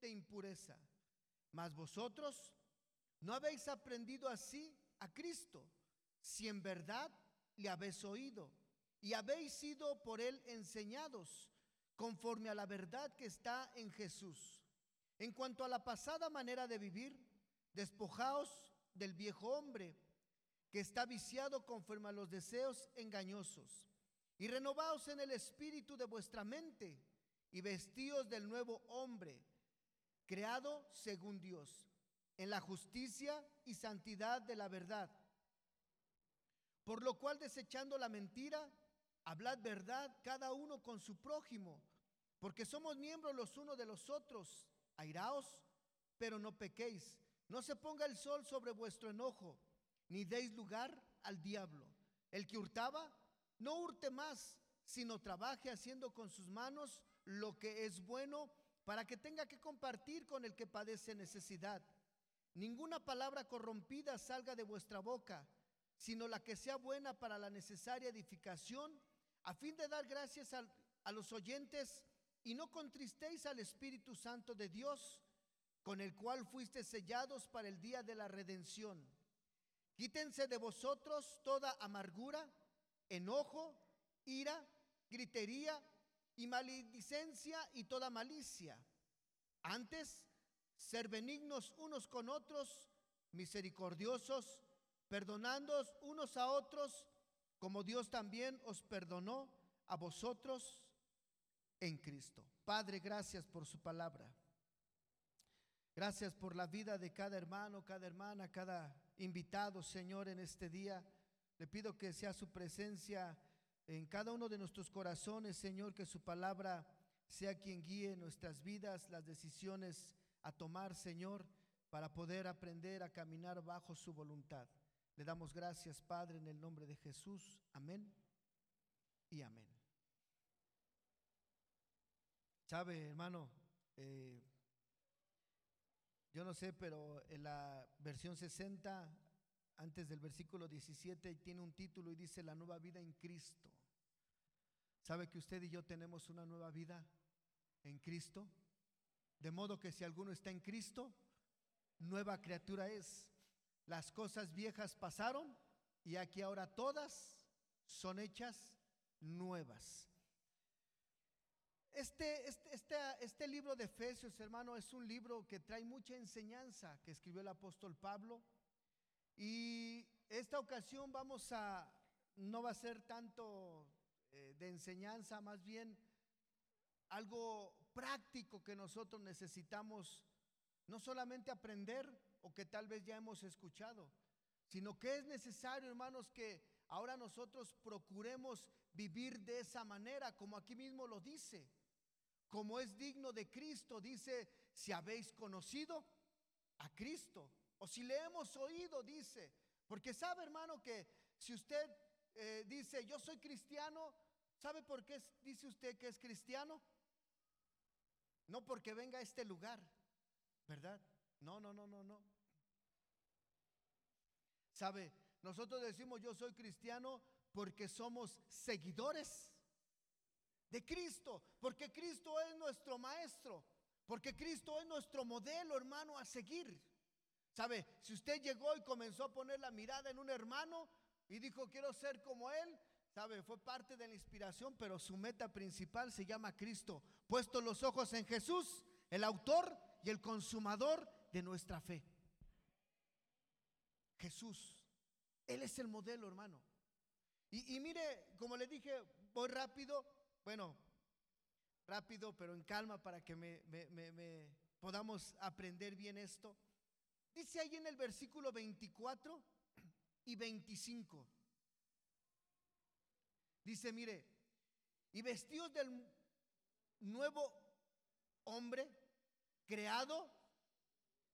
de impureza. Mas vosotros no habéis aprendido así a Cristo, si en verdad le habéis oído y habéis sido por él enseñados conforme a la verdad que está en Jesús. En cuanto a la pasada manera de vivir, despojaos del viejo hombre que está viciado conforme a los deseos engañosos y renovaos en el espíritu de vuestra mente y vestíos del nuevo hombre, creado según Dios, en la justicia y santidad de la verdad. Por lo cual, desechando la mentira, hablad verdad cada uno con su prójimo, porque somos miembros los unos de los otros. Airaos, pero no pequéis. No se ponga el sol sobre vuestro enojo, ni deis lugar al diablo. El que hurtaba, no hurte más, sino trabaje haciendo con sus manos lo que es bueno para que tenga que compartir con el que padece necesidad. Ninguna palabra corrompida salga de vuestra boca, sino la que sea buena para la necesaria edificación, a fin de dar gracias a, a los oyentes y no contristéis al Espíritu Santo de Dios, con el cual fuiste sellados para el día de la redención. Quítense de vosotros toda amargura, enojo, ira, gritería y maledicencia y toda malicia. Antes, ser benignos unos con otros, misericordiosos, perdonándoos unos a otros, como Dios también os perdonó a vosotros en Cristo. Padre, gracias por su palabra. Gracias por la vida de cada hermano, cada hermana, cada invitado, Señor, en este día. Le pido que sea su presencia en cada uno de nuestros corazones, Señor, que su palabra sea quien guíe nuestras vidas, las decisiones a tomar, Señor, para poder aprender a caminar bajo su voluntad. Le damos gracias, Padre, en el nombre de Jesús. Amén y amén. Sabe, hermano, eh, yo no sé, pero en la versión 60, antes del versículo 17, tiene un título y dice la nueva vida en Cristo. ¿Sabe que usted y yo tenemos una nueva vida en Cristo? De modo que si alguno está en Cristo, nueva criatura es. Las cosas viejas pasaron y aquí ahora todas son hechas nuevas. Este, este, este, este, libro de Efesios, hermano, es un libro que trae mucha enseñanza que escribió el apóstol Pablo. Y esta ocasión vamos a, no va a ser tanto eh, de enseñanza, más bien algo práctico que nosotros necesitamos no solamente aprender o que tal vez ya hemos escuchado, sino que es necesario, hermanos, que ahora nosotros procuremos vivir de esa manera, como aquí mismo lo dice como es digno de Cristo, dice, si habéis conocido a Cristo, o si le hemos oído, dice, porque sabe hermano que si usted eh, dice, yo soy cristiano, ¿sabe por qué dice usted que es cristiano? No porque venga a este lugar, ¿verdad? No, no, no, no, no. ¿Sabe? Nosotros decimos yo soy cristiano porque somos seguidores de Cristo, porque Cristo es nuestro maestro, porque Cristo es nuestro modelo, hermano, a seguir. ¿Sabe? Si usted llegó y comenzó a poner la mirada en un hermano y dijo, quiero ser como él, ¿sabe? Fue parte de la inspiración, pero su meta principal se llama Cristo. Puesto los ojos en Jesús, el autor y el consumador de nuestra fe. Jesús, Él es el modelo, hermano. Y, y mire, como le dije, voy rápido, bueno, rápido, pero en calma para que me, podamos aprender bien esto. Dice ahí en el versículo 24 y 25. Dice, mire, y vestidos del nuevo hombre creado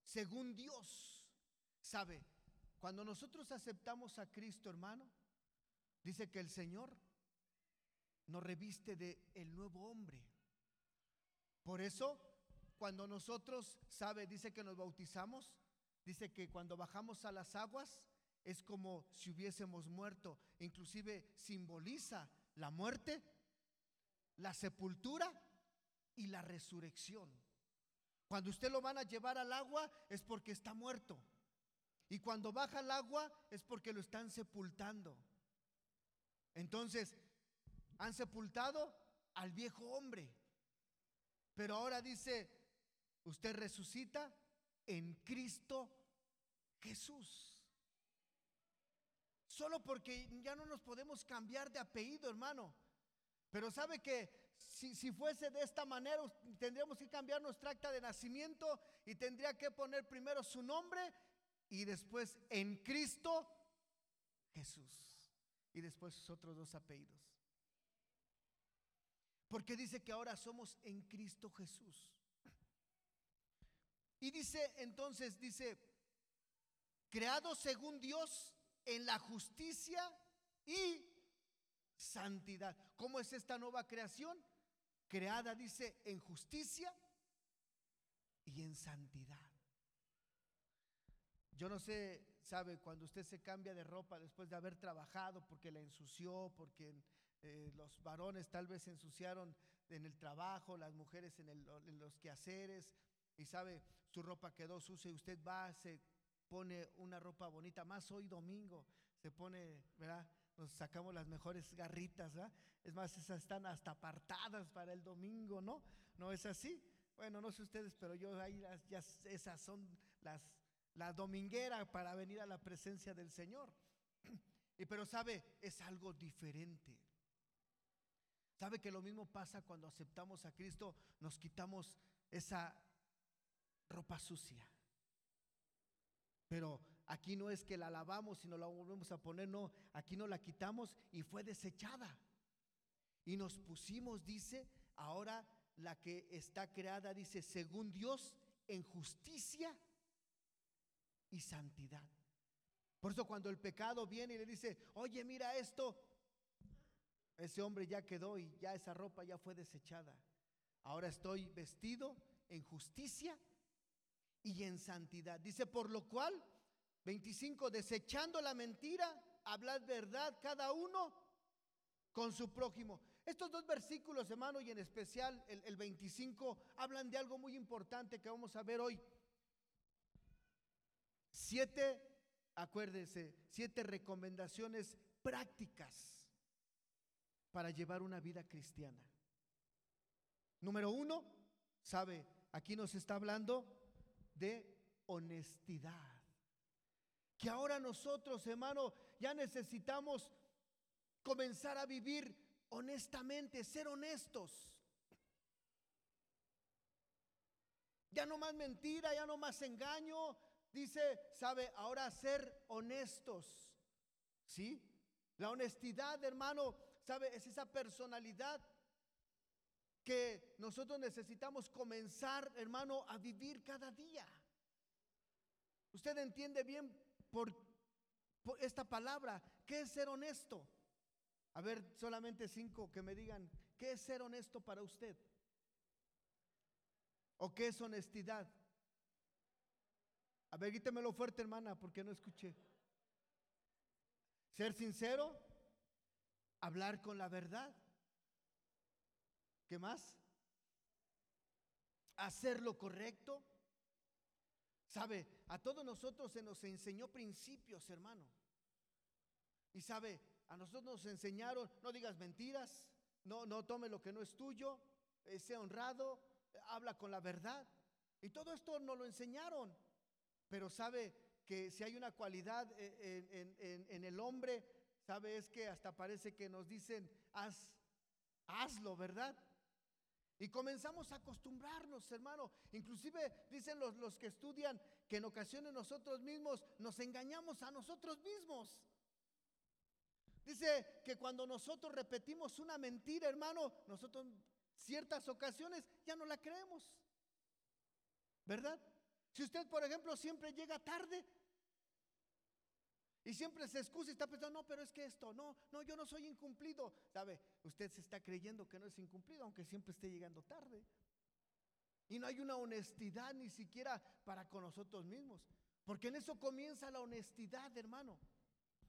según Dios. ¿Sabe? Cuando nosotros aceptamos a Cristo, hermano, dice que el Señor nos reviste de el nuevo hombre. Por eso, cuando nosotros, sabe, dice que nos bautizamos, dice que cuando bajamos a las aguas es como si hubiésemos muerto, inclusive simboliza la muerte, la sepultura y la resurrección. Cuando usted lo van a llevar al agua es porque está muerto. Y cuando baja al agua es porque lo están sepultando. Entonces, han sepultado al viejo hombre. Pero ahora dice, usted resucita en Cristo Jesús. Solo porque ya no nos podemos cambiar de apellido, hermano. Pero sabe que si, si, fuese de esta manera, tendríamos que cambiar nuestra acta de nacimiento y tendría que poner primero su nombre y después en Cristo Jesús. Y después sus otros dos apellidos. Porque dice que ahora somos en Cristo Jesús. Y dice entonces, dice, creado según Dios en la justicia y santidad. ¿Cómo es esta nueva creación? Creada, dice, en justicia y en santidad. Yo no sé, sabe, cuando usted se cambia de ropa después de haber trabajado porque la ensució, porque eh, los varones tal vez se ensuciaron en el trabajo, las mujeres en, los quehaceres, y sabe, su ropa quedó sucia y usted va, se pone una ropa bonita, más hoy domingo, se pone, ¿verdad? Nos sacamos las mejores garritas, ¿verdad? Es más, esas están hasta apartadas para el domingo, ¿no? ¿No es así? Bueno, no sé ustedes, pero yo ahí ya esas son las la dominguera para venir a la presencia del Señor. Y pero sabe, es algo diferente. Sabe que lo mismo pasa cuando aceptamos a Cristo, nos quitamos esa ropa sucia. Pero aquí no es que la lavamos nos la volvemos a poner, no, aquí no la quitamos y fue desechada. Y nos pusimos, dice, ahora la que está creada, dice, según Dios, en justicia y santidad. Por eso cuando el pecado viene y le dice, oye, mira esto, ese hombre ya quedó y ya esa ropa ya fue desechada. Ahora estoy vestido en justicia y en santidad. Dice, por lo cual, 25, desechando la mentira, hablad verdad cada uno con su prójimo. Estos dos versículos, hermano, y en especial el, el 25, hablan de algo muy importante que vamos a ver hoy. Siete, acuérdese, siete recomendaciones prácticas para llevar una vida cristiana. Número uno, sabe, aquí nos está hablando de honestidad. Que ahora nosotros, hermano, ya necesitamos comenzar a vivir honestamente, ser honestos. Ya no más mentira, ya no más engaño, Dice, sabe, ahora ser honestos. ¿Sí? La honestidad, hermano, sabe, es esa personalidad que nosotros necesitamos comenzar, hermano, a vivir cada día. Usted entiende bien por, esta palabra, ¿qué es ser honesto? A ver, solamente cinco que me digan, ¿qué es ser honesto para usted? ¿O qué es honestidad? A ver, quítemelo fuerte, hermana, porque no escuché. Ser sincero, hablar con la verdad. ¿Qué más? Hacer lo correcto. Sabe, a todos nosotros se nos enseñó principios, hermano. Y sabe, a nosotros nos enseñaron, no digas mentiras, no, no tome lo que no es tuyo, eh, sea honrado, habla con la verdad. Y todo esto nos lo enseñaron. Pero sabe que si hay una cualidad en, el hombre, sabe es que hasta parece que nos dicen, haz, hazlo, ¿verdad? Y comenzamos a acostumbrarnos, hermano. Inclusive dicen los, los que estudian que en ocasiones nosotros mismos nos engañamos a nosotros mismos. Dice que cuando nosotros repetimos una mentira, hermano, nosotros ciertas ocasiones ya no la creemos. ¿Verdad? Si usted, por ejemplo, siempre llega tarde y siempre se excusa y está pensando, no, pero es que esto, no, no, yo no soy incumplido. ¿Sabe? Usted se está creyendo que no es incumplido, aunque siempre esté llegando tarde. Y no hay una honestidad ni siquiera para con nosotros mismos. Porque en eso comienza la honestidad, hermano.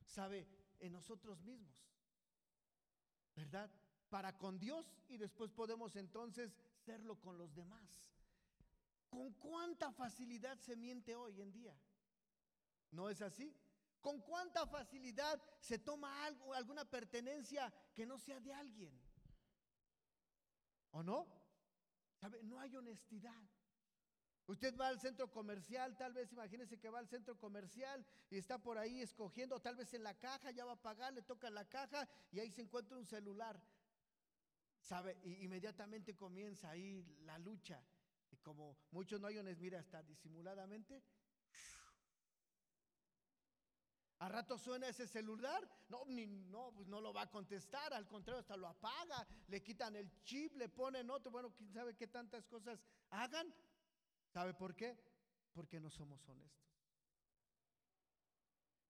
¿Sabe? En nosotros mismos. ¿Verdad? Para con Dios y después podemos entonces serlo con los demás. ¿Con cuánta facilidad se miente hoy en día? ¿No es así? ¿Con cuánta facilidad se toma algo, alguna pertenencia que no sea de alguien? ¿O no? ¿Sabe? No hay honestidad. Usted va al centro comercial, tal vez imagínese que va al centro comercial y está por ahí escogiendo, tal vez en la caja, ya va a pagar, le toca la caja y ahí se encuentra un celular. ¿Sabe? Inmediatamente comienza ahí la lucha. Y como muchos no hay honestidad, mira, hasta disimuladamente. A rato suena ese celular, no, ni, no, pues no lo va a contestar, al contrario, hasta lo apaga, le quitan el chip, le ponen otro, bueno, quién sabe qué tantas cosas hagan. ¿Sabe por qué? Porque no somos honestos.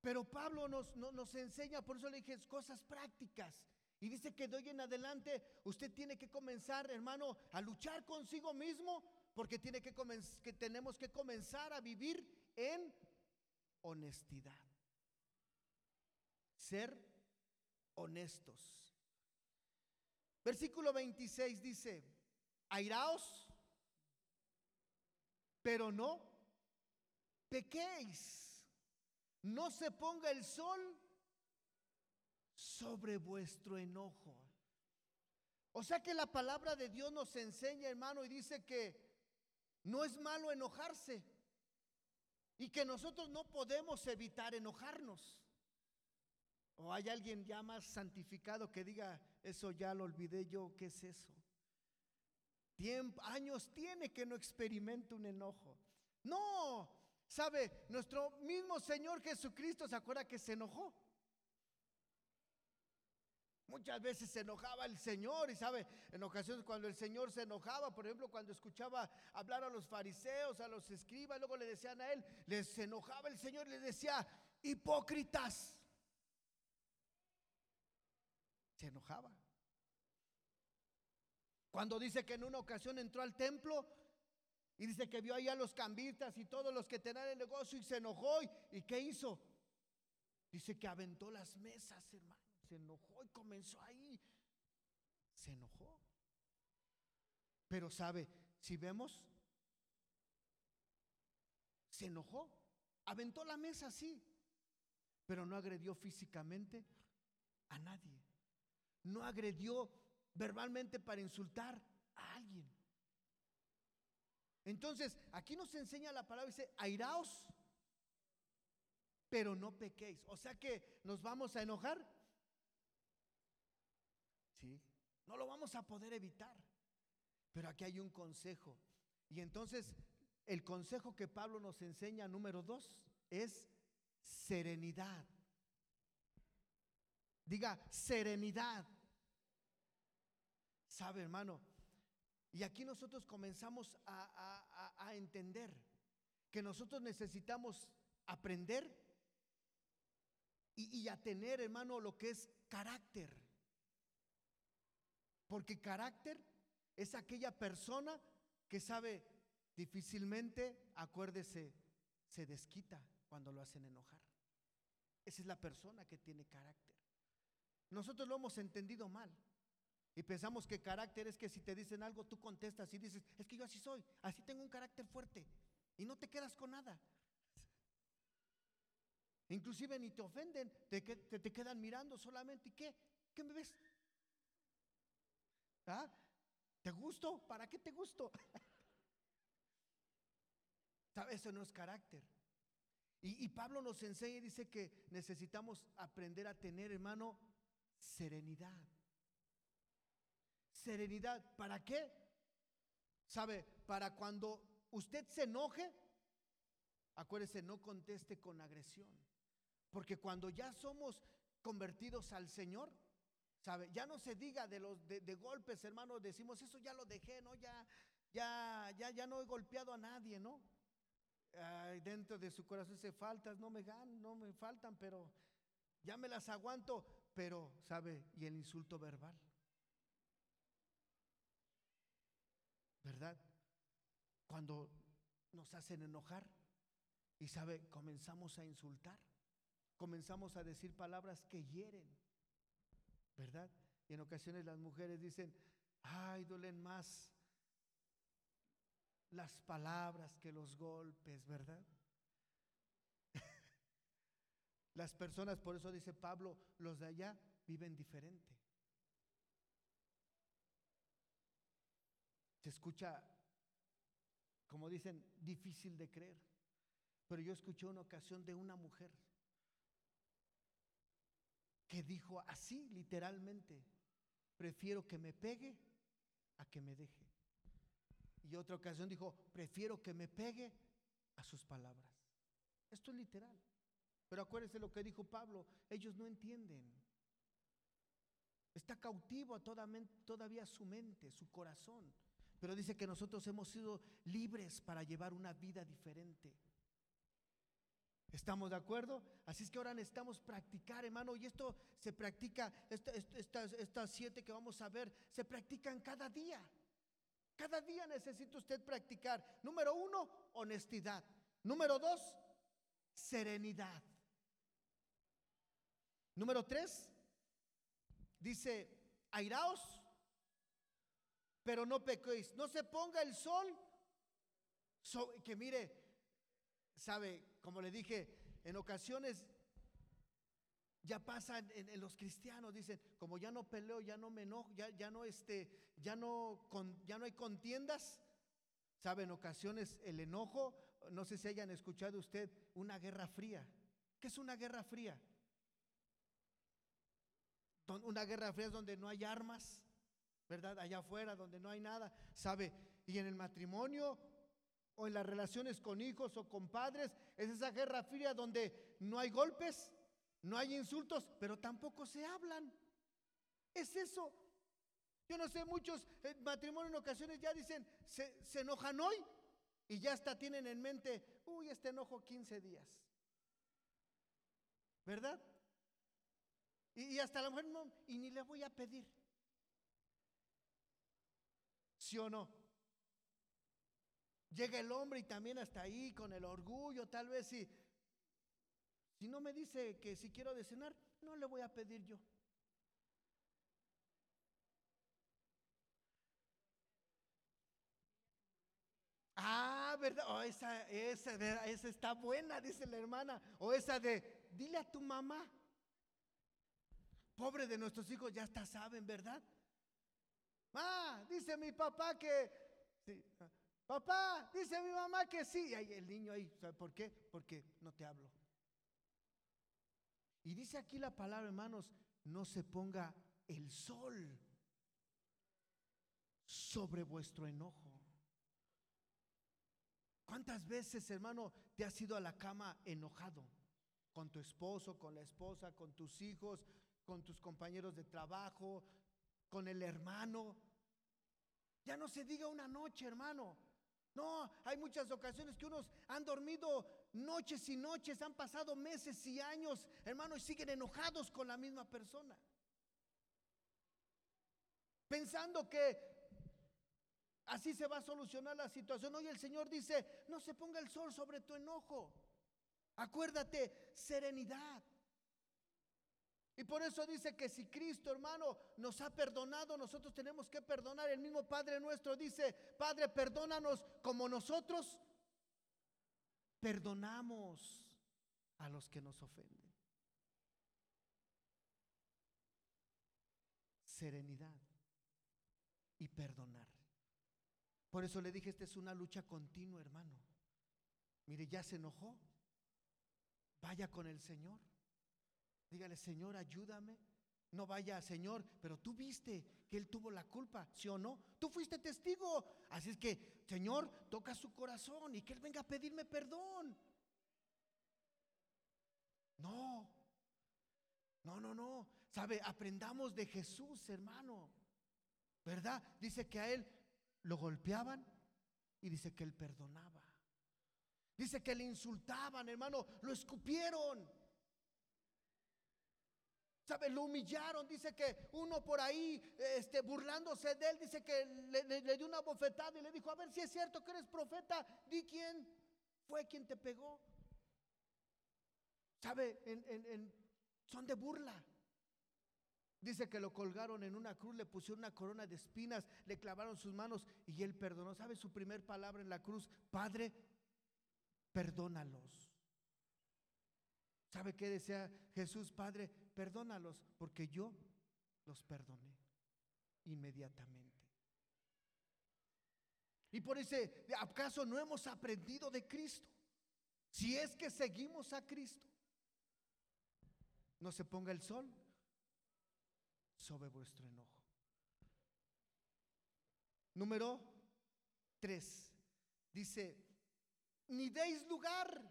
Pero Pablo nos, nos enseña, por eso le dije, cosas prácticas. Y dice que de hoy en adelante usted tiene que comenzar, hermano, a luchar consigo mismo, porque tiene que, que tenemos que comenzar a vivir en honestidad. Ser honestos. Versículo 26 dice, airaos, pero no pequéis. No se ponga el sol sobre vuestro enojo. O sea que la palabra de Dios nos enseña, hermano, y dice que no es malo enojarse y que nosotros no podemos evitar enojarnos. O hay alguien ya más santificado que diga, eso ya lo olvidé yo, ¿qué es eso? Años tiene que no experimente un enojo. No, sabe, nuestro mismo Señor Jesucristo se acuerda que se enojó. Muchas veces se enojaba el Señor y sabe, en ocasiones cuando el Señor se enojaba, por ejemplo, cuando escuchaba hablar a los fariseos, a los escribas, luego le decían a él, les enojaba el Señor les decía, hipócritas. Se enojaba. Cuando dice que en una ocasión entró al templo y dice que vio ahí a los cambistas y todos los que tenían el negocio y se enojó. ¿Y qué hizo? Dice que aventó las mesas, hermano se enojó y comenzó ahí. Se enojó. Pero sabe, si vemos, se enojó, aventó la mesa así, pero no agredió físicamente a nadie. No agredió verbalmente para insultar a alguien. Entonces, aquí nos enseña la palabra, dice, airaos, pero no pequéis. O sea que nos vamos a enojar, no lo vamos a poder evitar. Pero aquí hay un consejo. Y entonces el consejo que Pablo nos enseña, número dos, es serenidad. Diga, serenidad. ¿Sabe, hermano? Y aquí nosotros comenzamos a, entender que nosotros necesitamos aprender y, y a tener, hermano, lo que es carácter. Porque carácter es aquella persona que sabe difícilmente, acuérdese, se desquita cuando lo hacen enojar. Esa es la persona que tiene carácter. Nosotros lo hemos entendido mal. Y pensamos que carácter es que si te dicen algo, tú contestas y dices, es que yo así soy, así tengo un carácter fuerte. Y no te quedas con nada. Inclusive ni te ofenden, te, te, te quedan mirando solamente. ¿Y qué? ¿Qué me ves? ¿Ah? ¿Te gusto? ¿Para qué te gusto? Eso no es carácter. Y, y, Pablo nos enseña y dice que necesitamos aprender a tener, hermano, serenidad. Serenidad. ¿Para qué? ¿Sabe? Para cuando usted se enoje, acuérdese, no conteste con agresión. Porque cuando ya somos convertidos al Señor, ¿Sabe? Ya no se diga de los de, golpes, hermano, decimos, eso ya lo dejé, ¿no? Ya, ya, ya, ya no he golpeado a nadie, ¿no? dentro de su corazón se faltas, no me ganan, no me faltan, pero ya me las aguanto, pero, ¿sabe? Y el insulto verbal. ¿Verdad? Cuando nos hacen enojar y, ¿sabe? Comenzamos a insultar, comenzamos a decir palabras que hieren. ¿verdad? Y en ocasiones las mujeres dicen, ay, duelen más las palabras que los golpes, ¿verdad? Las personas, por eso dice Pablo, los de allá viven diferente. Se escucha, como dicen, difícil de creer. Pero yo escuché una ocasión de una mujer que dijo así literalmente, prefiero que me pegue a que me deje. Y otra ocasión dijo, prefiero que me pegue a sus palabras. Esto es literal. Pero acuérdense lo que dijo Pablo, ellos no entienden. Está cautivo todavía su mente, su corazón. Pero dice que nosotros hemos sido libres para llevar una vida diferente. ¿Estamos de acuerdo? Así es que ahora necesitamos practicar, hermano, y esto se practica, estas siete que vamos a ver, se practican cada día. Cada día necesita usted practicar. Número uno, honestidad. Número dos, serenidad. Número tres, dice, airaos, pero no pequéis. No se ponga el sol, que mire, sabe, como le dije, en ocasiones ya pasa en, los cristianos, dicen, como ya no peleo, ya no me enojo, ya, ya no este, ya no, ya no hay contiendas. Sabe, en ocasiones el enojo, no sé si hayan escuchado usted, una guerra fría. ¿Qué es una guerra fría? Una guerra fría es donde no hay armas, ¿verdad? Allá afuera, donde no hay nada, ¿sabe? Y en el matrimonio o en las relaciones con hijos o con padres, es esa guerra fría donde no hay golpes, no hay insultos, pero tampoco se hablan. Es eso. Yo no sé, muchos eh, matrimonios en ocasiones ya dicen, se, se enojan hoy y ya hasta tienen en mente, uy, este enojo 15 días. ¿Verdad? Y, hasta la mujer no, y ni le voy a pedir. ¿Sí o no? Llega el hombre y también hasta ahí con el orgullo, tal vez si, si no me dice que si quiero de cenar, no le voy a pedir yo. Ah, ¿verdad? Oh, esa, esa, esa está buena, dice la hermana. O esa de, dile a tu mamá. Pobre de nuestros hijos, ya hasta saben, ¿verdad? Ah, dice mi papá que... Papá, dice mi mamá que sí. Y el niño ahí, ¿sabe por qué? Porque no te hablo. Y dice aquí la palabra, hermanos, no se ponga el sol sobre vuestro enojo. ¿Cuántas veces, hermano, te has ido a la cama enojado? Con tu esposo, con la esposa, con tus hijos, con tus compañeros de trabajo, con el hermano. Ya no se diga una noche, hermano. No, hay muchas ocasiones que unos han dormido noches y noches, han pasado meses y años, hermano, y siguen enojados con la misma persona. Pensando que así se va a solucionar la situación. Hoy el Señor dice, no se ponga el sol sobre tu enojo. Acuérdate, serenidad. Y por eso dice que si Cristo, hermano, nos ha perdonado, nosotros tenemos que perdonar. El mismo Padre nuestro dice, Padre, perdónanos como nosotros perdonamos a los que nos ofenden. Serenidad y perdonar. Por eso le dije, esta es una lucha continua, hermano. Mire, ya se enojó. Vaya con el Señor. Dígale, Señor, ayúdame. No vaya, Señor, pero tú viste que Él tuvo la culpa, ¿sí o no? Tú fuiste testigo. Así es que, Señor, toca su corazón y que Él venga a pedirme perdón. No, no, no, no. Sabe, aprendamos de Jesús, hermano. ¿Verdad? Dice que a Él lo golpeaban y dice que Él perdonaba. Dice que le insultaban, hermano, lo escupieron. ¿Sabe? Lo humillaron. Dice que uno por ahí, este, burlándose de él, dice que le, dio una bofetada y le dijo, a ver si es cierto que eres profeta, di quién fue quien te pegó. ¿Sabe? En, son de burla. Dice que lo colgaron en una cruz, le pusieron una corona de espinas, le clavaron sus manos y él perdonó. ¿Sabe su primer palabra en la cruz? Padre, perdónalos. ¿Sabe qué decía Jesús? Padre, perdónalos, porque yo los perdoné inmediatamente. Y por ese, ¿acaso no hemos aprendido de Cristo? Si es que seguimos a Cristo, no se ponga el sol sobre vuestro enojo. Número tres, dice, ni deis lugar.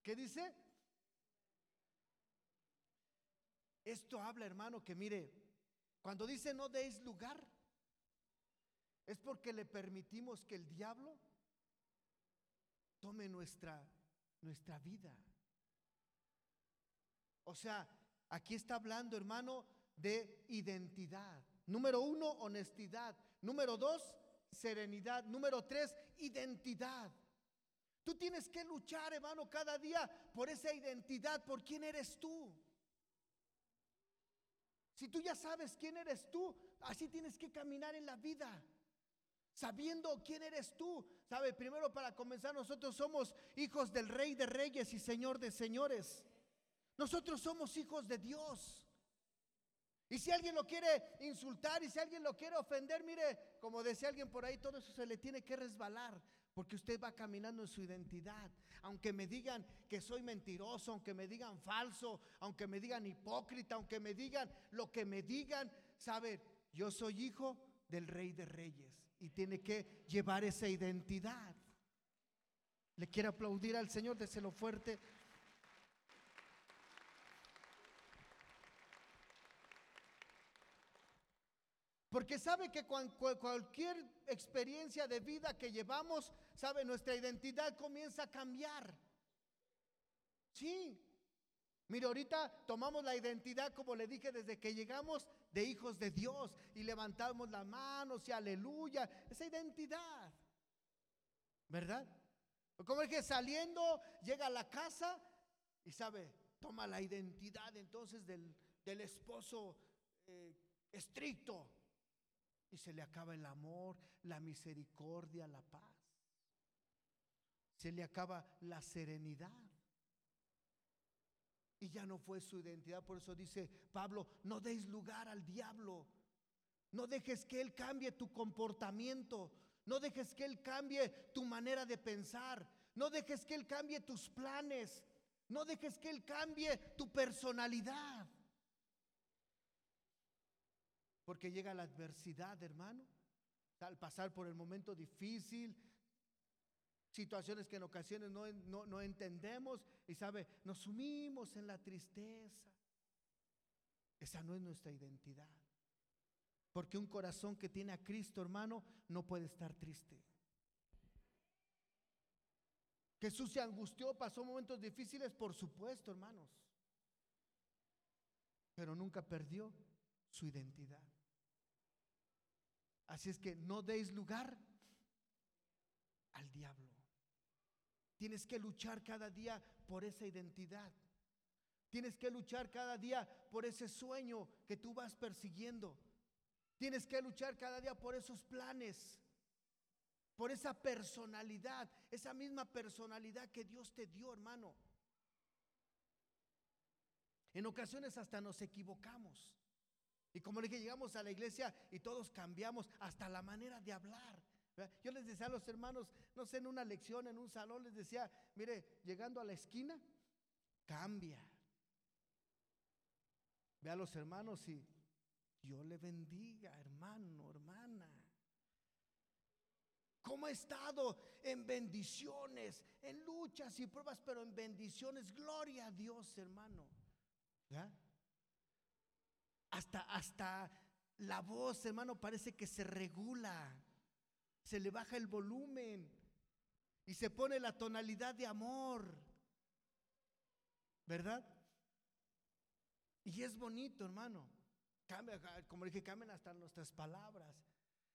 ¿Qué dice? Esto habla, hermano, que mire, cuando dice no deis lugar, es porque le permitimos que el diablo tome nuestra, nuestra vida. O sea, aquí está hablando, hermano, de identidad. Número uno, honestidad. Número dos, serenidad. Número tres, identidad. Tú tienes que luchar, hermano, cada día por esa identidad, por quién eres tú. Si tú ya sabes quién eres tú, así tienes que caminar en la vida. Sabiendo quién eres tú. Sabe, primero para comenzar, nosotros somos hijos del Rey de Reyes y Señor de Señores. Nosotros somos hijos de Dios. Y si alguien lo quiere insultar y si alguien lo quiere ofender, mire, como decía alguien por ahí, todo eso se le tiene que resbalar. Porque usted va caminando en su identidad. Aunque me digan que soy mentiroso, aunque me digan falso, aunque me digan hipócrita, aunque me digan lo que me digan, sabe, yo soy hijo del rey de reyes y tiene que llevar esa identidad. Le quiero aplaudir al Señor, déselo fuerte. Porque sabe que cualquier experiencia de vida que llevamos, sabe, nuestra identidad comienza a cambiar. Sí. Mire, ahorita tomamos la identidad, como le dije, desde que llegamos de hijos de Dios y levantamos las manos y aleluya. Esa identidad. ¿Verdad? Como es que saliendo llega a la casa y sabe, toma la identidad entonces del, esposo eh, estricto y se le acaba el amor, la misericordia, la paz. Se le acaba la serenidad. Y ya no fue su identidad. Por eso dice Pablo, no deis lugar al diablo. No dejes que Él cambie tu comportamiento. No dejes que Él cambie tu manera de pensar. No dejes que Él cambie tus planes. No dejes que Él cambie tu personalidad. Porque llega la adversidad, hermano. Al pasar por el momento difícil, situaciones que en ocasiones no, no, entendemos y sabe, nos sumimos en la tristeza. Esa no es nuestra identidad. Porque un corazón que tiene a Cristo, hermano, no puede estar triste. Jesús se angustió, pasó momentos difíciles, por supuesto, hermanos. Pero nunca perdió su identidad. Así es que no deis lugar al diablo. Tienes que luchar cada día por esa identidad. Tienes que luchar cada día por ese sueño que tú vas persiguiendo. Tienes que luchar cada día por esos planes, por esa personalidad, esa misma personalidad que Dios te dio, hermano. En ocasiones hasta nos equivocamos. Y como le dije, llegamos a la iglesia y todos cambiamos hasta la manera de hablar. Yo les decía a los hermanos, no sé, en una lección, en un salón, les decía, mire, llegando a la esquina, cambia. Ve a los hermanos y Dios le bendiga, hermano, hermana. ¿Cómo ha estado? En bendiciones, en luchas y pruebas, pero en bendiciones. Gloria a Dios, hermano. ¿Ya? Hasta, hasta la voz, hermano, parece que se regula. Se le baja el volumen y se pone la tonalidad de amor. ¿Verdad? Y es bonito, hermano. Cambia, como dije, cambian hasta nuestras palabras.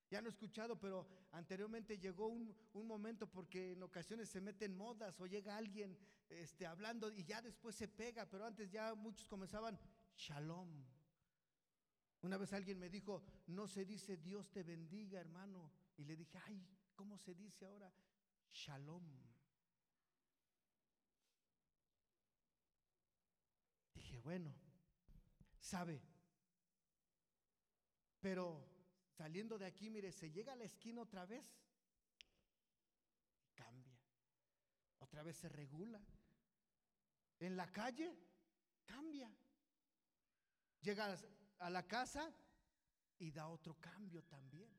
Ya no he escuchado, pero anteriormente llegó un, un, momento porque en ocasiones se meten modas o llega alguien este, hablando y ya después se pega, pero antes ya muchos comenzaban, shalom Una vez alguien me dijo, no se dice Dios te bendiga, hermano. Y le dije, ay, ¿cómo se dice ahora? Shalom. Dije, bueno, sabe. Pero saliendo de aquí, mire, se llega a la esquina otra vez, cambia. Otra vez se regula. En la calle, cambia. Llega a la casa y da otro cambio también.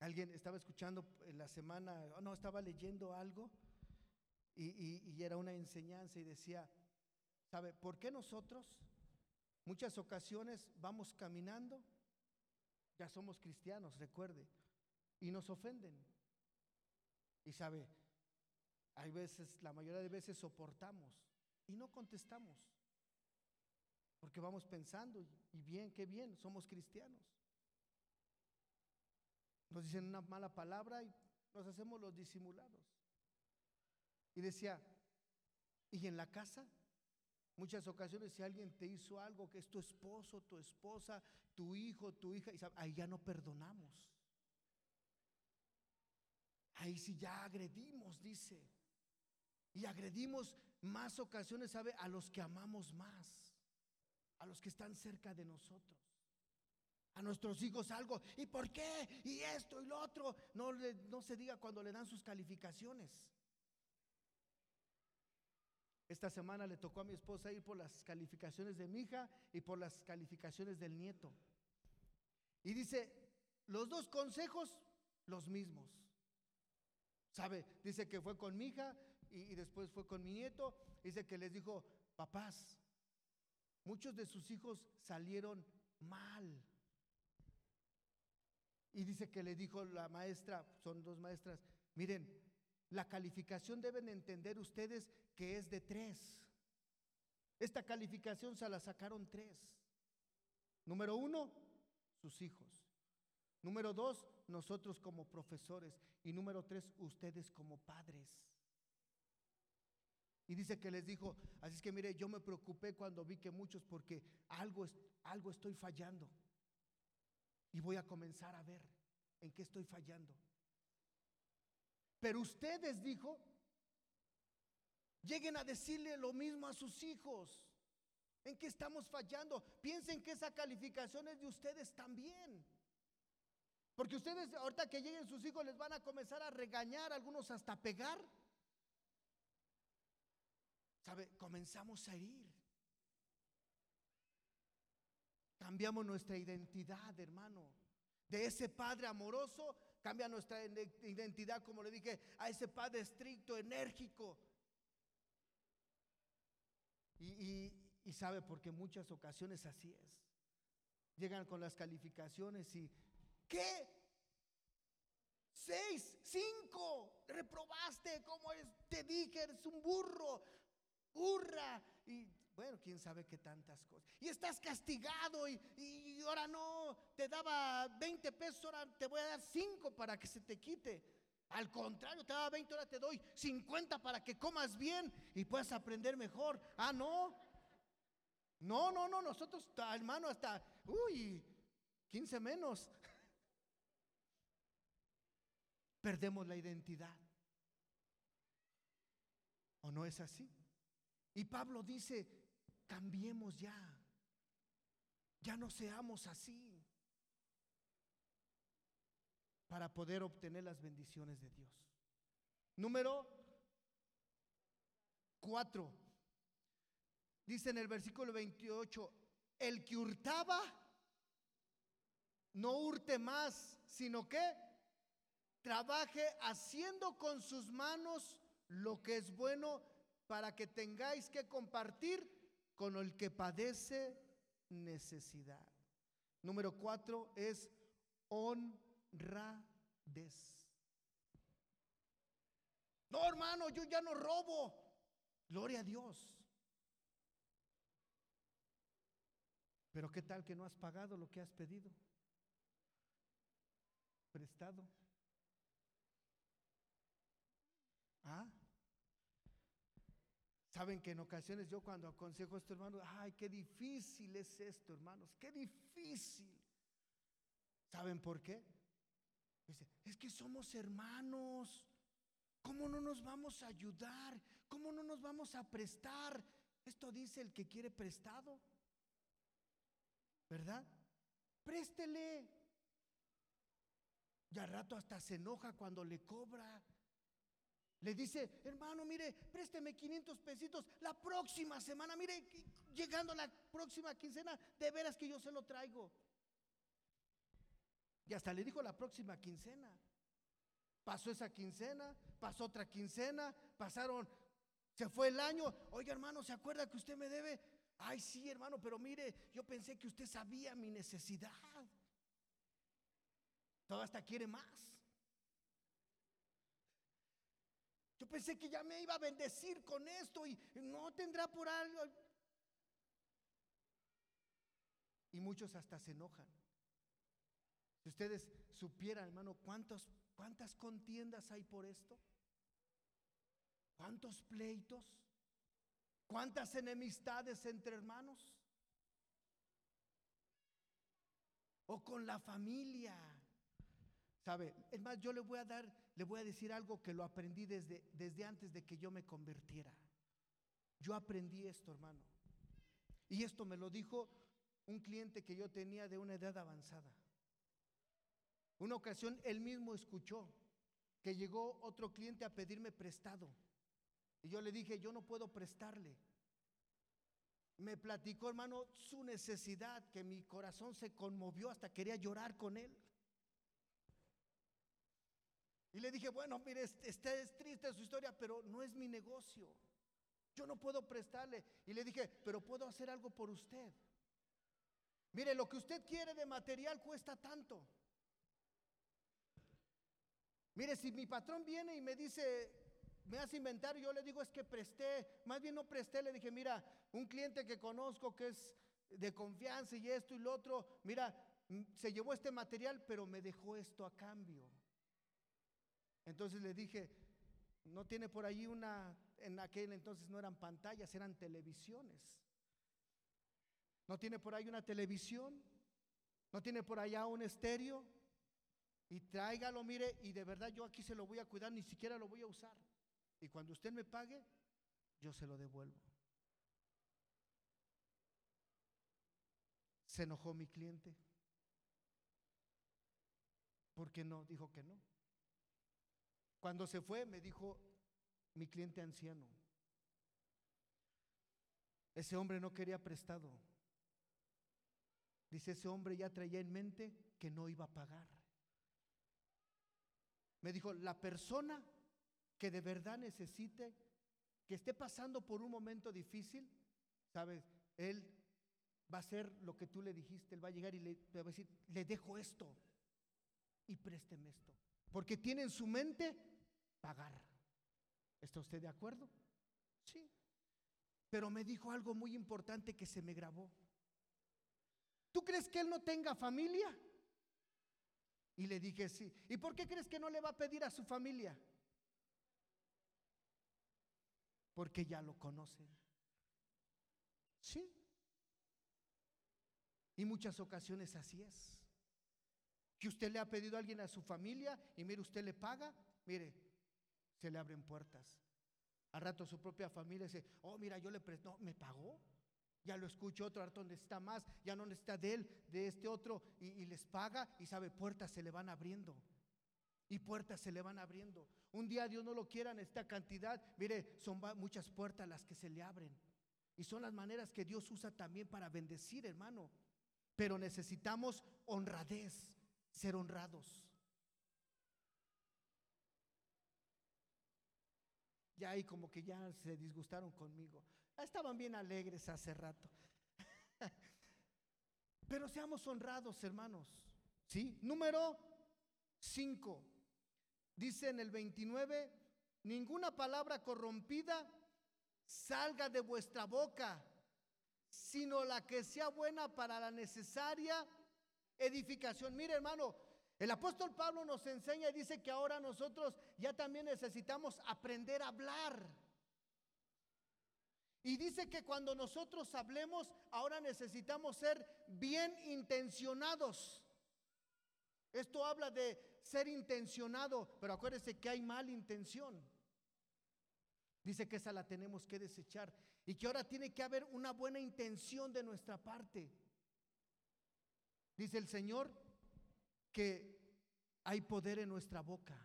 Alguien estaba escuchando en la semana, oh, no, estaba leyendo algo y, y era una enseñanza y decía, ¿sabe por qué nosotros muchas ocasiones vamos caminando, ya somos cristianos, recuerde, y nos ofenden? Y sabe, hay veces, la mayoría de veces soportamos y no contestamos. Porque vamos pensando, y bien, qué bien, somos cristianos. Nos dicen una mala palabra y nos hacemos los disimulados. Y decía, y en la casa, muchas ocasiones si alguien te hizo algo que es tu esposo, tu esposa, tu hijo, tu hija, y ahí ya no perdonamos. Ahí sí ya agredimos, dice. Y agredimos más ocasiones, ¿sabe? A los que amamos más a los que están cerca de nosotros. A nuestros hijos algo. ¿Y por qué? Y esto y lo otro. No, no se diga cuando le dan sus calificaciones. Esta semana le tocó a mi esposa ir por las calificaciones de mi hija y por las calificaciones del nieto. Y dice, los dos consejos, los mismos. ¿Sabe? Dice que fue con mi hija y, y después fue con mi nieto. Dice que les dijo, papás, Muchos de sus hijos salieron mal. Y dice que le dijo la maestra, son dos maestras, miren, la calificación deben entender ustedes que es de tres. Esta calificación se la sacaron tres. Número uno, sus hijos. Número dos, nosotros como profesores. Y número tres, ustedes como padres. Y dice que les dijo, así es que mire, yo me preocupé cuando vi que muchos, porque algo, algo estoy fallando. Y voy a comenzar a ver en qué estoy fallando. Pero ustedes, dijo, lleguen a decirle lo mismo a sus hijos. ¿En qué estamos fallando? Piensen que esa calificación es de ustedes también. Porque ustedes, ahorita que lleguen sus hijos, les van a comenzar a regañar, algunos hasta pegar. ¿Sabe? Comenzamos a ir. Cambiamos nuestra identidad, hermano. De ese padre amoroso, cambia nuestra identidad, como le dije, a ese padre estricto, enérgico. Y, y sabe, porque muchas ocasiones así es. Llegan con las calificaciones y, ¿qué? Seis, cinco, reprobaste, como es, te dije, eres un burro, hurra, y bueno, quién sabe qué tantas cosas. Y estás castigado y, y, ahora no, te daba 20 pesos, ahora te voy a dar 5 para que se te quite. Al contrario, te daba 20, ahora te doy 50 para que comas bien y puedas aprender mejor. Ah, no. No, no, no, nosotros, hermano, hasta, uy, 15 menos. Perdemos la identidad. ¿O no es así? Y Pablo dice, cambiemos ya, ya no seamos así, para poder obtener las bendiciones de Dios. Número cuatro, dice en el versículo 28, el que hurtaba, no hurte más, sino que trabaje haciendo con sus manos lo que es bueno para que tengáis que compartir con el que padece necesidad. Número cuatro es honradez. No, hermano, yo ya no robo. Gloria a Dios. Pero ¿qué tal que no has pagado lo que has pedido? Prestado. ¿Ah? Saben que en ocasiones yo cuando aconsejo a esto, hermano, ay, qué difícil es esto, hermanos, qué difícil. ¿Saben por qué? Es que somos hermanos. ¿Cómo no nos vamos a ayudar? ¿Cómo no nos vamos a prestar? Esto dice el que quiere prestado. ¿Verdad? Préstele. Y al rato hasta se enoja cuando le cobra. Le dice, hermano, mire, présteme 500 pesitos la próxima semana. Mire, llegando la próxima quincena, de veras que yo se lo traigo. Y hasta le dijo la próxima quincena. Pasó esa quincena, pasó otra quincena, pasaron, se fue el año. Oiga, hermano, ¿se acuerda que usted me debe? Ay, sí, hermano, pero mire, yo pensé que usted sabía mi necesidad. Todo hasta quiere más. Yo pensé que ya me iba a bendecir con esto y no tendrá por algo. Y muchos hasta se enojan. Si ustedes supieran, hermano, cuántos, cuántas contiendas hay por esto, cuántos pleitos, cuántas enemistades entre hermanos, o con la familia. ¿Sabe? Es más, yo le voy a dar, le voy a decir algo que lo aprendí desde, desde antes de que yo me convirtiera. Yo aprendí esto, hermano. Y esto me lo dijo un cliente que yo tenía de una edad avanzada. Una ocasión él mismo escuchó que llegó otro cliente a pedirme prestado. Y yo le dije, yo no puedo prestarle. Me platicó, hermano, su necesidad, que mi corazón se conmovió hasta quería llorar con él. Y le dije, bueno, mire, esta es triste su historia, pero no es mi negocio. Yo no puedo prestarle. Y le dije, pero puedo hacer algo por usted. Mire, lo que usted quiere de material cuesta tanto. Mire, si mi patrón viene y me dice, me hace inventario, yo le digo es que presté, más bien no presté, le dije, mira, un cliente que conozco que es de confianza y esto y lo otro, mira, se llevó este material, pero me dejó esto a cambio. Entonces le dije, no tiene por ahí una, en aquel entonces no eran pantallas, eran televisiones. No tiene por ahí una televisión, no tiene por allá un estéreo, y tráigalo, mire, y de verdad yo aquí se lo voy a cuidar, ni siquiera lo voy a usar. Y cuando usted me pague, yo se lo devuelvo. Se enojó mi cliente. ¿Por qué no? Dijo que no. Cuando se fue, me dijo mi cliente anciano. Ese hombre no quería prestado. Dice, ese hombre ya traía en mente que no iba a pagar. Me dijo, la persona que de verdad necesite, que esté pasando por un momento difícil, sabes, él va a hacer lo que tú le dijiste, él va a llegar y le, va a decir, le dejo esto y présteme esto. Porque tiene en su mente pagar. ¿Está usted de acuerdo? Sí. Pero me dijo algo muy importante que se me grabó. ¿Tú crees que él no tenga familia? Y le dije, sí. ¿Y por qué crees que no le va a pedir a su familia? Porque ya lo conocen. Sí. Y muchas ocasiones así es. Que usted le ha pedido a alguien a su familia y mire, usted le paga, mire, se le abren puertas. Al rato su propia familia dice, oh, mira, yo le presto, no, ¿me pagó? ya lo escucho otro harto necesita más, ya no necesita de él, de este otro, y, les paga y sabe, puertas se le van abriendo. Y puertas se le van abriendo. Un día Dios no lo quiera en esta cantidad. Mire, son muchas puertas las que se le abren. Y son las maneras que Dios usa también para bendecir, hermano. Pero necesitamos honradez, ser honrados. Ya ahí como que ya se disgustaron conmigo. Estaban bien alegres hace rato. Pero seamos honrados, hermanos. ¿Sí? Número 5. Dice en el 29, ninguna palabra corrompida salga de vuestra boca, sino la que sea buena para la necesaria edificación. Mire, hermano, el apóstol Pablo nos enseña y dice que ahora nosotros ya también necesitamos aprender a hablar. Y dice que cuando nosotros hablemos, ahora necesitamos ser bien intencionados. Esto habla de ser intencionado, pero acuérdese que hay mala intención. Dice que esa la tenemos que desechar y que ahora tiene que haber una buena intención de nuestra parte. Dice el Señor que hay poder en nuestra boca.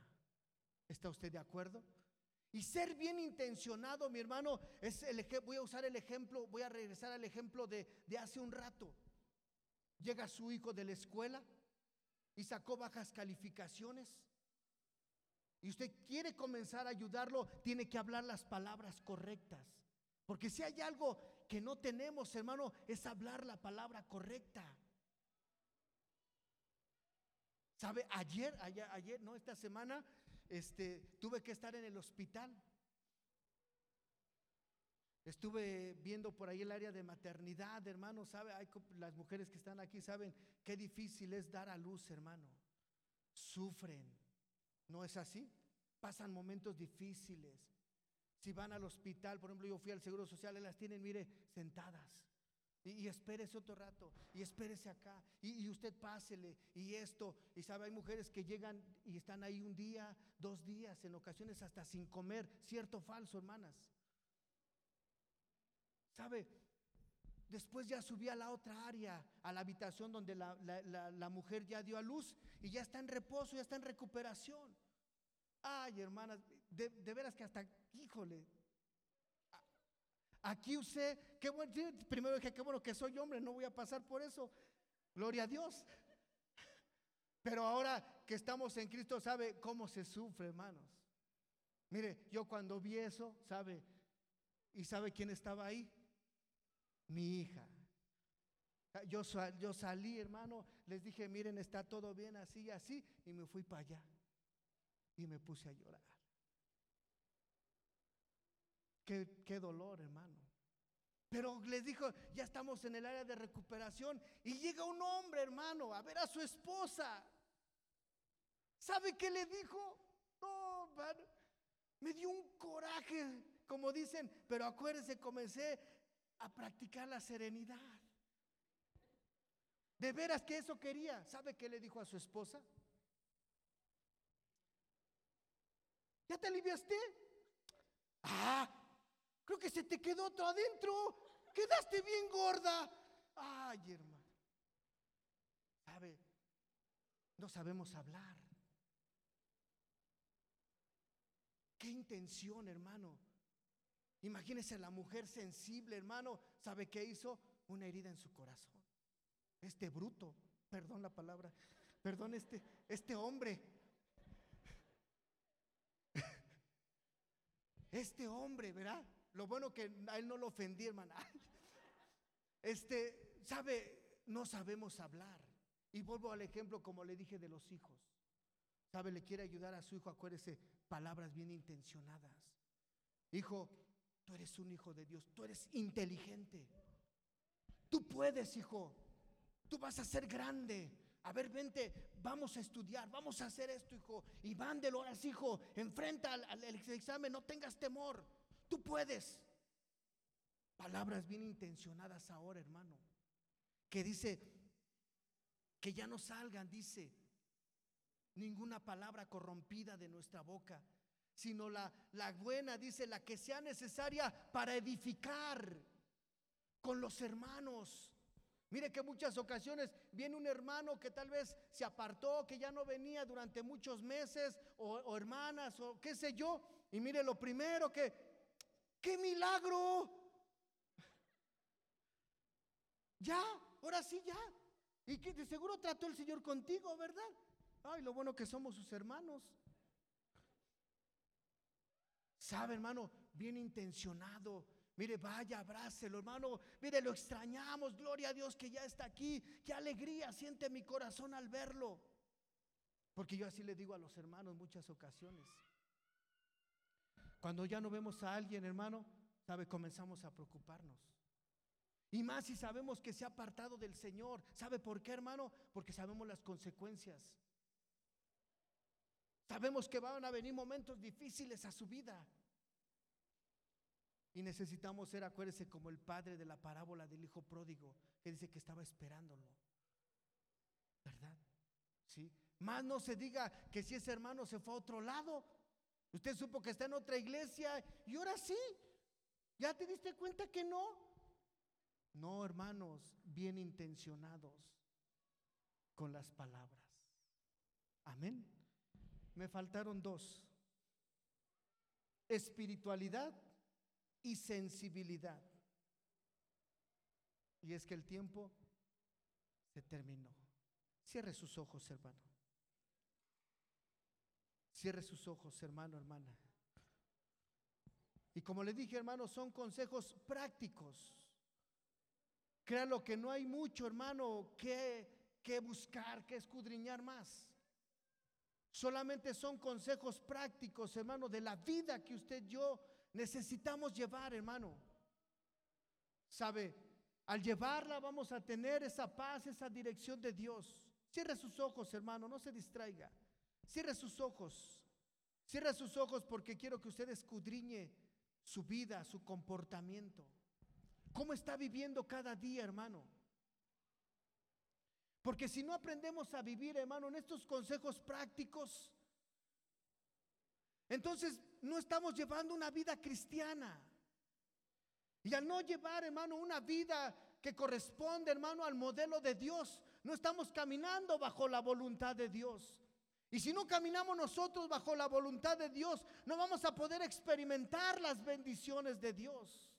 ¿Está usted de acuerdo? Y ser bien intencionado, mi hermano, es el voy a usar el ejemplo, voy a regresar al ejemplo de, de hace un rato. Llega su hijo de la escuela y sacó bajas calificaciones. Y usted quiere comenzar a ayudarlo, tiene que hablar las palabras correctas. Porque si hay algo que no tenemos, hermano, es hablar la palabra correcta. ¿Sabe? Ayer, ayer, ayer, no, esta semana, este, tuve que estar en el hospital. Estuve viendo por ahí el área de maternidad, hermano, sabe, Hay, las mujeres que están aquí saben qué difícil es dar a luz, hermano. Sufren, ¿no es así? Pasan momentos difíciles. Si van al hospital, por ejemplo, yo fui al Seguro Social, las tienen, mire, sentadas. Y, espérese otro rato, y espérese acá, y, usted pásele, y esto. Y sabe, hay mujeres que llegan y están ahí un día, dos días, en ocasiones hasta sin comer. Cierto o falso, hermanas. ¿Sabe? Después ya subí a la otra área, a la habitación donde la, mujer ya dio a luz y ya está en reposo, ya está en recuperación. Ay, hermanas, de, de veras que hasta, híjole, Aquí usted, qué bueno, primero dije, qué bueno que soy hombre, no voy a pasar por eso. Gloria a Dios. Pero ahora que estamos en Cristo, ¿sabe cómo se sufre, hermanos? Mire, yo cuando vi eso, ¿sabe? ¿Y sabe quién estaba ahí? Mi hija. Yo, yo salí, hermano, les dije, miren, está todo bien así y así, y me fui para allá. Y me puse a llorar. Qué, dolor, hermano. Pero les dijo, ya estamos en el área de recuperación y llega un hombre, hermano, a ver a su esposa. ¿Sabe qué le dijo? No, me dio un coraje, como dicen, pero acuérdese, comencé a practicar la serenidad. De veras que eso quería. ¿Sabe qué le dijo a su esposa? ¿Ya te aliviaste? Ah, Creo que se te quedó otro adentro. Quedaste bien gorda. Ay, hermano. ¿Sabe? No sabemos hablar. ¿Qué intención, hermano? Imagínese la mujer sensible, hermano. ¿Sabe qué hizo? Una herida en su corazón. Este bruto, perdón la palabra, perdón este, este hombre. Este hombre, ¿verdad? Lo bueno que a él no lo ofendí, hermana. Este, sabe, no sabemos hablar. Y vuelvo al ejemplo como le dije de los hijos. Sabe, le quiere ayudar a su hijo, acuérdese, palabras bien intencionadas. Hijo, tú eres un hijo de Dios, tú eres inteligente. Tú puedes, hijo. Tú vas a ser grande. A ver, vente, vamos a estudiar, vamos a hacer esto, hijo. Y van de horas, hijo. Enfrenta al examen, no tengas temor. Tú puedes. Palabras bien intencionadas ahora, hermano. Que dice, que ya no salgan, dice, ninguna palabra corrompida de nuestra boca, sino la, la buena, dice, la que sea necesaria para edificar con los hermanos. Mire que muchas ocasiones viene un hermano que tal vez se apartó, que ya no venía durante muchos meses, o, o hermanas, o qué sé yo. Y mire, lo primero que ¡Qué milagro! Ya, ahora sí, ya. Y que de seguro trató el Señor contigo, ¿verdad? Ay, lo bueno que somos sus hermanos. Sabe, hermano, bien intencionado. Mire, vaya, abrácelo, hermano. Mire, lo extrañamos. Gloria a Dios que ya está aquí. Qué alegría siente mi corazón al verlo. Porque yo así le digo a los hermanos muchas ocasiones. Cuando ya no vemos a alguien, hermano, sabe, comenzamos a preocuparnos. Y más si sabemos que se ha apartado del Señor. ¿Sabe por qué, hermano? Porque sabemos las consecuencias. Sabemos que van a venir momentos difíciles a su vida. Y necesitamos ser, acuérdese, como el padre de la parábola del hijo pródigo, que dice que estaba esperándolo. ¿Verdad? Sí. Más no se diga que si ese hermano se fue a otro lado, usted supo que está en otra iglesia y ahora sí, ¿ya te diste cuenta que no? No, hermanos, bien intencionados con las palabras. Amén. Me faltaron dos. Espiritualidad y sensibilidad. Y es que el tiempo se terminó. Cierre sus ojos, hermano. Cierre sus ojos, hermano, hermana. Y como le dije, hermano, son consejos prácticos. Créalo que no hay mucho, hermano, que, que buscar, que escudriñar más. Solamente son consejos prácticos, hermano, de la vida que usted y yo necesitamos llevar, hermano. Sabe, al llevarla vamos a tener esa paz, esa dirección de Dios. Cierre sus ojos, hermano, no se distraiga. Cierre sus ojos. Cierre sus ojos porque quiero que usted escudriñe su vida, su comportamiento. ¿Cómo está viviendo cada día, hermano? Porque si no aprendemos a vivir, hermano, en estos consejos prácticos, entonces no estamos llevando una vida cristiana. Y al no llevar, hermano, una vida que corresponde, hermano, al modelo de Dios, no estamos caminando bajo la voluntad de Dios. Y si no caminamos nosotros bajo la voluntad de Dios, no vamos a poder experimentar las bendiciones de Dios.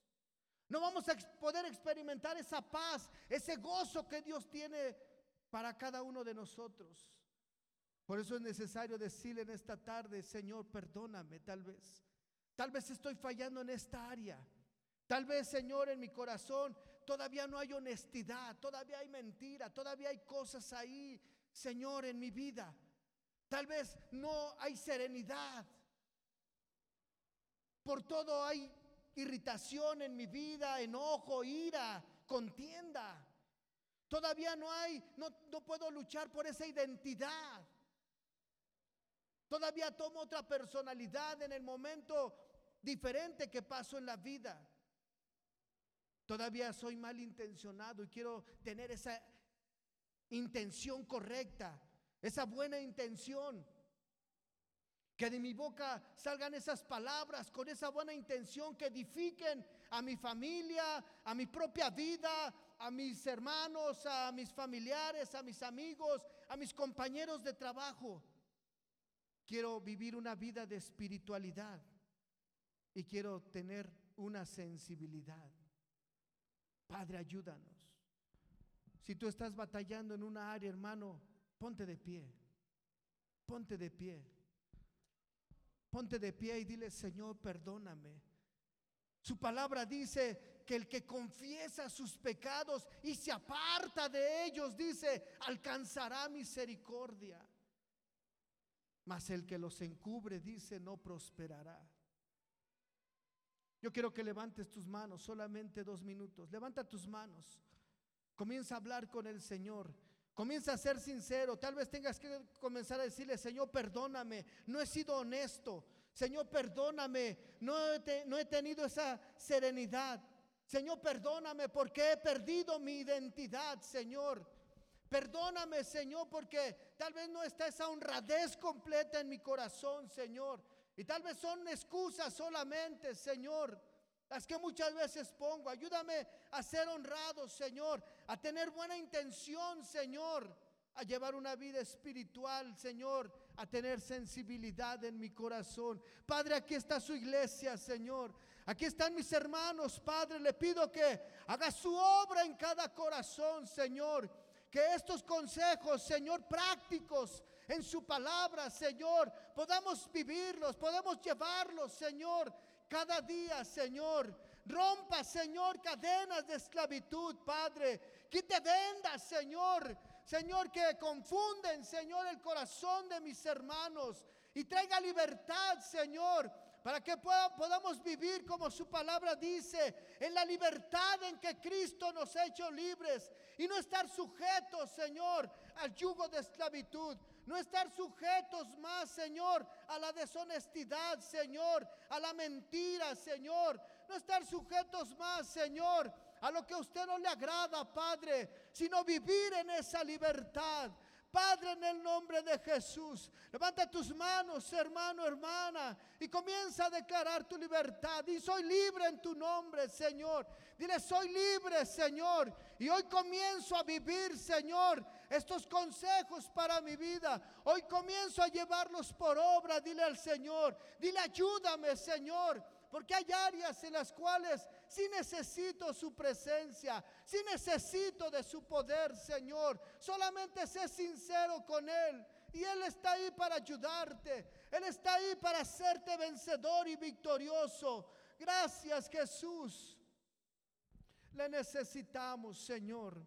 No vamos a poder experimentar esa paz, ese gozo que Dios tiene para cada uno de nosotros. Por eso es necesario decirle en esta tarde, Señor, perdóname tal vez. Tal vez estoy fallando en esta área. Tal vez, Señor, en mi corazón todavía no hay honestidad, todavía hay mentira, todavía hay cosas ahí, Señor, en mi vida. Tal vez no hay serenidad. Por todo hay irritación en mi vida, enojo, ira, contienda. Todavía no hay, no, no puedo luchar por esa identidad. Todavía tomo otra personalidad en el momento diferente que paso en la vida. Todavía soy malintencionado y quiero tener esa intención correcta, esa buena intención. Que de mi boca salgan esas palabras con esa buena intención que edifiquen a mi familia, a mi propia vida, a mis hermanos, a mis familiares, a mis amigos, a mis compañeros de trabajo. Quiero vivir una vida de espiritualidad y quiero tener una sensibilidad. Padre, ayúdanos. Si tú estás batallando en una área, hermano, ponte de pie. Ponte de pie. Ponte de pie y dile, Señor, perdóname. Su palabra dice que el que confiesa sus pecados y se aparta de ellos, dice, alcanzará misericordia. Mas el que los encubre, dice, no prosperará. Yo quiero que levantes tus manos, solamente dos minutos. Levanta tus manos. Comienza a hablar con el Señor. Comienza a ser sincero. Tal vez tengas que comenzar a decirle, Señor, perdóname. No he sido honesto. Señor, perdóname. No he, tenido esa serenidad. Señor, perdóname porque he perdido mi identidad, Señor. Perdóname, Señor, porque tal vez no está esa honradez completa en mi corazón, Señor. Y tal vez son excusas solamente, Señor, las que muchas veces pongo. Ayúdame a ser honrado, Señor, a tener buena intención, Señor, a llevar una vida espiritual, Señor, a tener sensibilidad en mi corazón. Padre, aquí está su iglesia, Señor. Aquí están mis hermanos, Padre. Le pido que haga su obra en cada corazón, Señor que estos consejos, Señor, prácticos en su palabra, Señor, podamos vivirlos, podamos llevarlos, Señor, cada día, Señor. Rompa, Señor, cadenas de esclavitud, Padre. Quite vendas, Señor. Señor, que confunden, Señor, el corazón de mis hermanos. Y traiga libertad, Señor para que podamos vivir como su palabra dice, en la libertad en que Cristo nos ha hecho libres y no estar sujetos, Señor, al yugo de esclavitud. No estar sujetos más, Señor, a la deshonestidad, Señor, a la mentira, Señor. No estar sujetos más, Señor, a lo que a usted no le agrada, Padre, sino vivir en esa libertad. Padre, en el nombre de Jesús, levanta tus manos, hermano, hermana, y comienza a declarar tu libertad. Y soy libre en tu nombre, Señor. Dile, soy libre, Señor. Y hoy comienzo a vivir, Señor, estos consejos para mi vida. Hoy comienzo a llevarlos por obra. Dile al Señor, dile, ayúdame, Señor porque hay áreas en las cuales sí necesito su presencia, sí necesito de su poder, Señor. Solamente sé sincero con Él. Y Él está ahí para ayudarte. Él está ahí para hacerte vencedor y victorioso. Gracias Jesús. Le necesitamos, Señor,